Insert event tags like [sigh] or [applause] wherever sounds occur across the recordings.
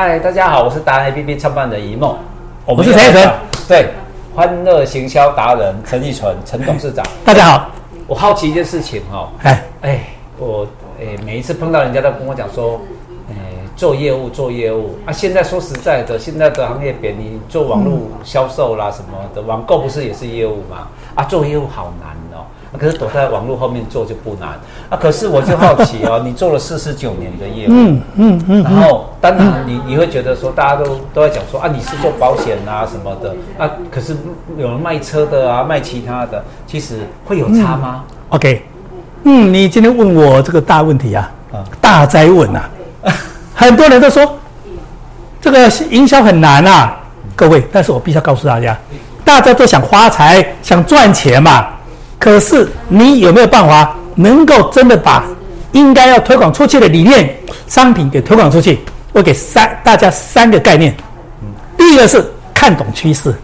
嗨，大家好，我是达人 APP 创办人一梦，我是陈奕纯，对，欢乐行销达人陈奕纯，陈董事长，大家好。我好奇一件事情哈，哎。哎，我哎每一次碰到人家都跟我讲说，哎做业务做业务。啊，现在说实在的，现在的行业别你做网络销售啦什么的，网购不是也是业务吗？啊，做业务好难哦。可是躲在网络后面做就不难啊！可是我就好奇哦，你做了四十九年的业务，嗯嗯嗯，然后当然你你会觉得说，大家都都在讲说啊，你是做保险啊什么的啊，可是有人卖车的啊，卖其他的，其实会有差吗、嗯、？OK，嗯，你今天问我这个大问题啊，啊大灾问呐、啊，[laughs] 很多人都说这个营销很难啊，各位，但是我必须要告诉大家，大家都想发财，想赚钱嘛。可是你有没有办法能够真的把应该要推广出去的理念、商品给推广出去？我给三大家三个概念。第一个是看懂趋势，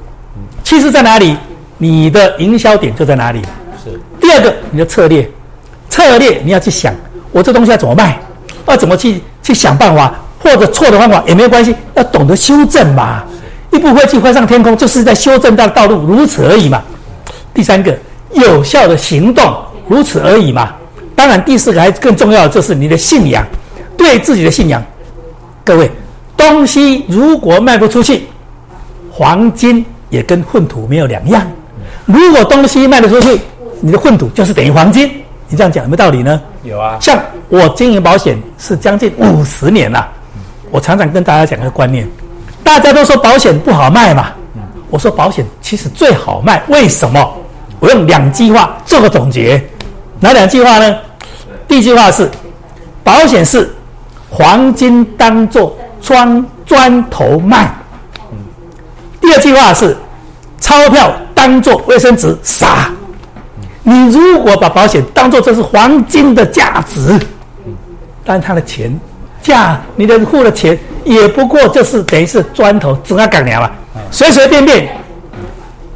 趋势在哪里，你的营销点就在哪里。是。第二个，你的策略，策略你要去想，我这东西要怎么卖，要怎么去去想办法，或者错的方法也没有关系，要懂得修正嘛。一部飞机飞上天空，就是在修正到道路，如此而已嘛。第三个。有效的行动，如此而已嘛。当然，第四个还更重要的就是你的信仰，对自己的信仰。各位，东西如果卖不出去，黄金也跟混土没有两样。如果东西卖得出去，你的混土就是等于黄金。你这样讲有没有道理呢？有啊。像我经营保险是将近五十年了，我常常跟大家讲一个观念：大家都说保险不好卖嘛，我说保险其实最好卖，为什么？我用两句话做个总结，哪两句话呢？第一句话是，保险是黄金当做砖砖头卖。第二句话是，钞票当做卫生纸撒。你如果把保险当做这是黄金的价值，但它的钱价，你的付的钱也不过就是等于是砖头，只要干了，随随便便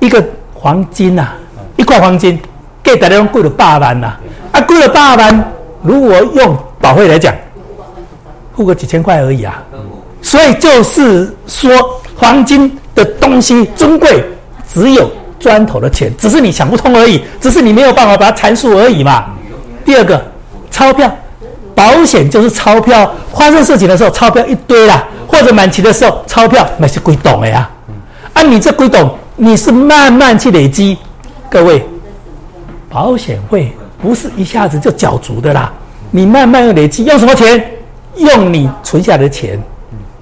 一个黄金呐、一块黄金，给大家用贵了八万呐！啊，贵了八万，如果用保费来讲，付个几千块而已啊。所以就是说，黄金的东西尊贵，只有砖头的钱，只是你想不通而已，只是你没有办法把它阐述而已嘛。第二个，钞票，保险就是钞票，发生事情的时候，钞票一堆啦，或者满期的时候，钞票那是归董的呀。啊，你这归董，你是慢慢去累积。各位，保险费不是一下子就缴足的啦，你慢慢要累积，用什么钱？用你存下的钱，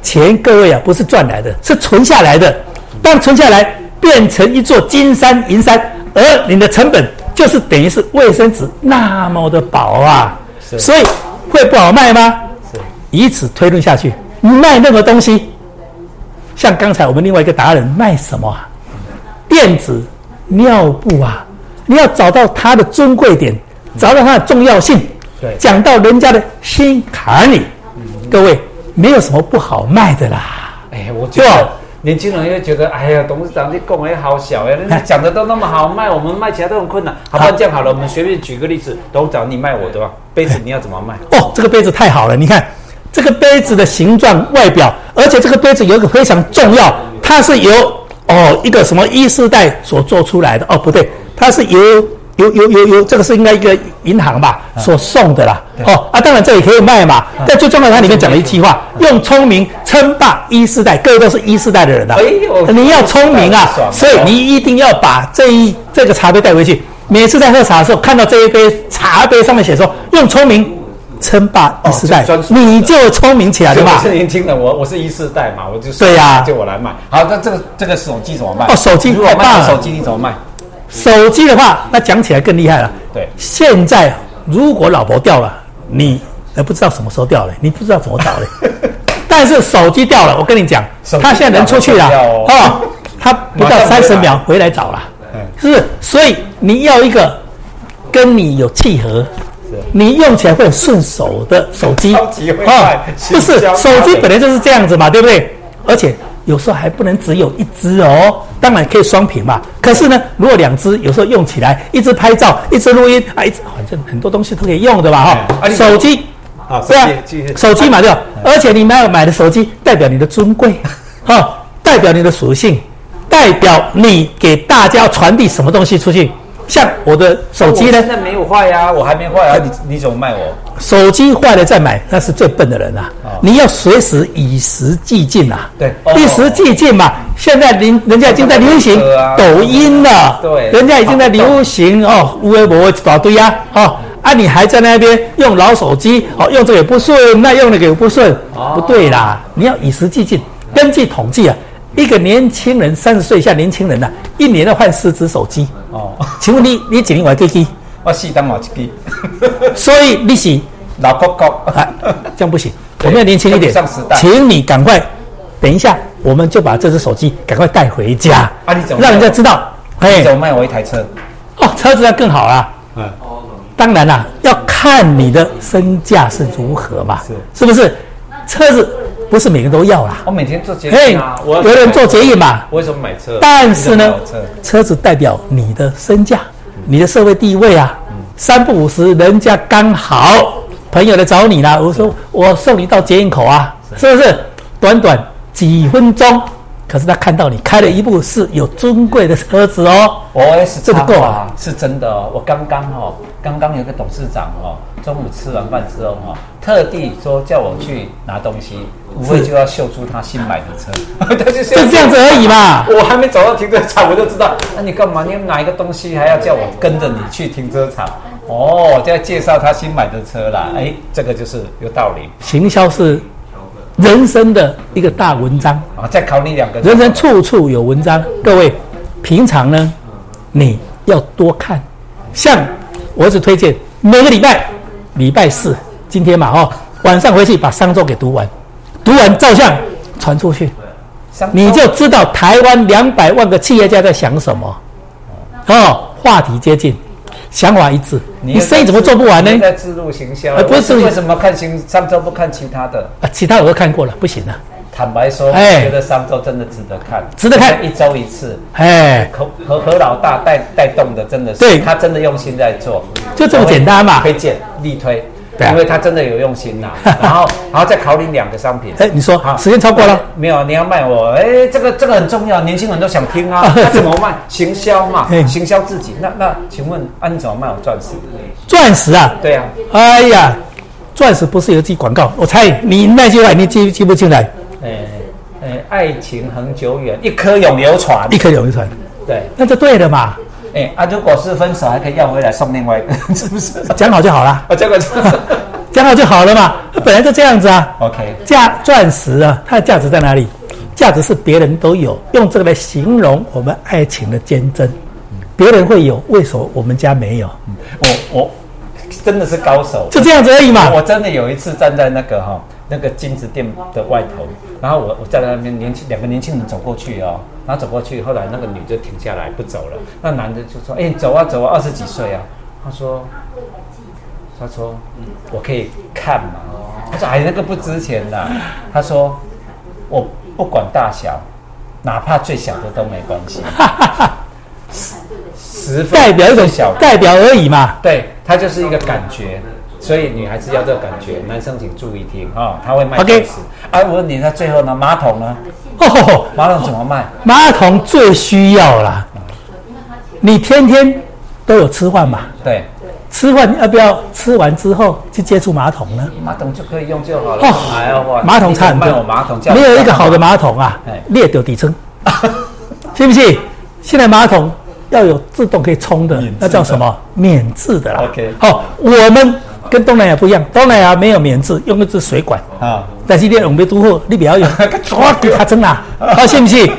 钱各位啊，不是赚来的，是存下来的。当存下来变成一座金山银山，而你的成本就是等于是卫生纸那么的薄啊，所以会不好卖吗？以此推论下去，卖任何东西，像刚才我们另外一个达人卖什么啊？电子。尿布啊，你要找到它的尊贵点，找到它的重要性，对，讲到人家的心坎里，各位没有什么不好卖的啦。哎，我觉得年轻人又觉得，哎呀，董事长你讲的好小呀，[laughs] 人家讲的都那么好卖，我们卖起来都很困难。好吧，这样好了，我们随便举个例子，董事长你卖我的吧，杯子你要怎么卖？哦，这个杯子太好了，你看这个杯子的形状、外表，而且这个杯子有一个非常重要，它是由。哦，一个什么一世代所做出来的？哦，不对，它是由由由由由这个是应该一个银行吧所送的啦。哦啊，当然这也可以卖嘛。但最重要，它里面讲了一句话：用聪明称霸一世代。各位都是一世代的人啊，你要聪明啊，所以你一定要把这一这个茶杯带回去。每次在喝茶的时候，看到这一杯茶杯上面写说“用聪明”。称霸一世代，哦、你就聪明起来对吧？我是年轻人，我我是一世代嘛，我就对呀，就我来卖。好，那这个这个手机怎么卖？哦，手机如果卖手机你怎么卖？手机的话，那讲起来更厉害了。对，现在如果老婆掉了，你还不知道什么时候掉了，你不知道怎么找嘞。[laughs] 但是手机掉了，我跟你讲，他现在能出去了哦，他不到三十秒回来找了，是不是？所以你要一个跟你有契合。你用起来会很顺手的手机啊，不是手机本来就是这样子嘛，对不对？而且有时候还不能只有一只哦，当然可以双屏嘛。可是呢，如果两只，有时候用起来，一只拍照，一只录音啊，一只反正很多东西都可以用的吧？哈，手机啊，对啊，手机嘛对吧？而且你买买的手机代表你的尊贵，[laughs] 哈，代表你的属性，代表你给大家传递什么东西出去。像我的手机呢，现在没有坏呀，我还没坏啊，你你怎么卖我？手机坏了再买，那是最笨的人呐！你要随时与时俱进呐，对，与时俱进嘛。现在人人家已经在流行抖音了，对，人家已经在流行哦，微博一大堆啊，哦，啊，你还在那边用老手机，哦，用这个也不顺，那用那个也不顺，不对啦，你要与时俱进。根据统计啊。一个年轻人，三十岁以下年轻人呐、啊，一年要换四只手机。哦，请问你你几年换机机？[laughs] 我四当毛机。[laughs] 所以你是老高高啊，这样不行。我们要年轻一点。上时代。请你赶快，等一下，我们就把这只手机赶快带回家。让人家知道。哎，怎么卖我一台车？哦，车子要更好啦。嗯。当然啦，要看你的身价是如何嘛。是。是不是？车子。不是每个人都要啦。我每天做捷运啊，有人做捷运嘛？为什么买车？但是呢，车子代表你的身价、你的社会地位啊。三不五时，人家刚好朋友来找你啦。我说我送你到捷运口啊，是不是？短短几分钟，可是他看到你开了一部是有尊贵的车子哦。OS 这个够啊，是真的哦。我刚刚哦，刚刚有个董事长哦，中午吃完饭之后哈，特地说叫我去拿东西。无非就要秀出他新买的车，[laughs] 他就就这样子而已嘛。我还没走到停车场，我就知道。那、啊、你干嘛？你买一个东西还要叫我跟着你去停车场？哦，就要介绍他新买的车啦。哎，这个就是有道理。行销是人生的一个大文章啊。再考你两个，人生处处有文章。各位，平常呢，你要多看。像我只推荐每个礼拜礼拜四，今天嘛哦，晚上回去把商周给读完。读完照相传出去，你就知道台湾两百万个企业家在想什么。哦，话题接近，想法一致，你生意怎么做不完呢？在自入行销，不是为什么看新商周不看其他的？啊，其他我都看过了，不行了。坦白说，哎，觉得商周真的值得看，值得看，一周一次。哎，何何何老大带带动的，真的是，对，他真的用心在做，就这么简单嘛，推荐力推。因为他真的有用心呐、啊，[laughs] 然后，然后再考虑两个商品。哎，你说好，时间超过了？没有，你要卖我。哎，这个这个很重要，年轻人都想听啊。[laughs] 那怎么卖？行销嘛，行销自己。那那，请问啊，你怎么卖我钻石？钻石啊？对呀、啊。哎呀，钻石不是有记广告？我猜你那句话你记记不进来？哎哎，爱情恒久远，一颗永流传，一颗永流传。对，那就对了嘛。哎啊，如果是分手，还可以要回来送另外一个，[laughs] 是不是？讲好就好了。啊，这个 [laughs] 讲好就好了嘛，本来就这样子啊。OK，价钻石啊，它的价值在哪里？价值是别人都有，用这个来形容我们爱情的坚贞。别人会有，为什么我们家没有？我我真的是高手，就这样子而已嘛。我真的有一次站在那个哈那个金子店的外头，然后我我站在那边，年轻两个年轻人走过去哦。然后走过去，后来那个女就停下来不走了。那男的就说：“哎，走啊走啊，二十几岁啊。”他说：“他说，我可以看嘛。”他说：“哎，那个不值钱的。”他说：“我不管大小，哪怕最小的都没关系。” [laughs] 十分代表一种小代表而已嘛。对，他就是一个感觉。所以女孩子要这个感觉，男生请注意听啊，他会卖钻石。哎，我问你，那最后呢？马桶呢？哦，马桶怎么卖？马桶最需要啦。你天天都有吃饭嘛？对。吃饭要不要吃完之后去接触马桶呢？马桶就可以用就好了。哦。马桶差很多。马桶没有一个好的马桶啊，裂掉底层，[laughs] 信不信？现在马桶要有自动可以冲的，那叫什么？免治的啦。OK。好，我们。跟东南亚不一样，东南亚没有免治，用的是水管啊。但是你用没多货，你不要用，他真啦，[laughs] 好，信不信？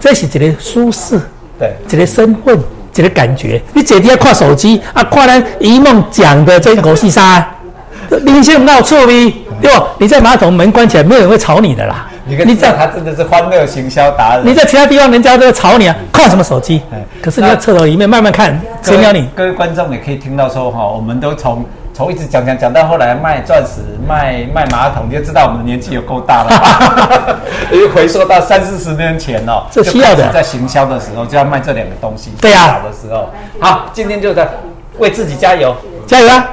这是一个舒适，对，一个身份，一个感觉。你整天要看手机啊，看咱一梦讲的这个戏沙，明星闹错咪，对吧？你在马桶门关起来，没有人会吵你的啦。[laughs] 你在他真的是欢乐行销达人。你在其他地方，人家都要吵你啊，看什么手机？可是你在厕所里面慢慢看，谁鸟你？各位观众也可以听到说哈，我们都从。从一直讲讲讲到后来卖钻石、卖卖马桶，你就知道我们的年纪有够大了。[laughs] 因为回溯到三四十年前哦，这需要的，在行销的时候就要卖这两个东西。对呀、啊，的时候，好，今天就在为自己加油，加油啊！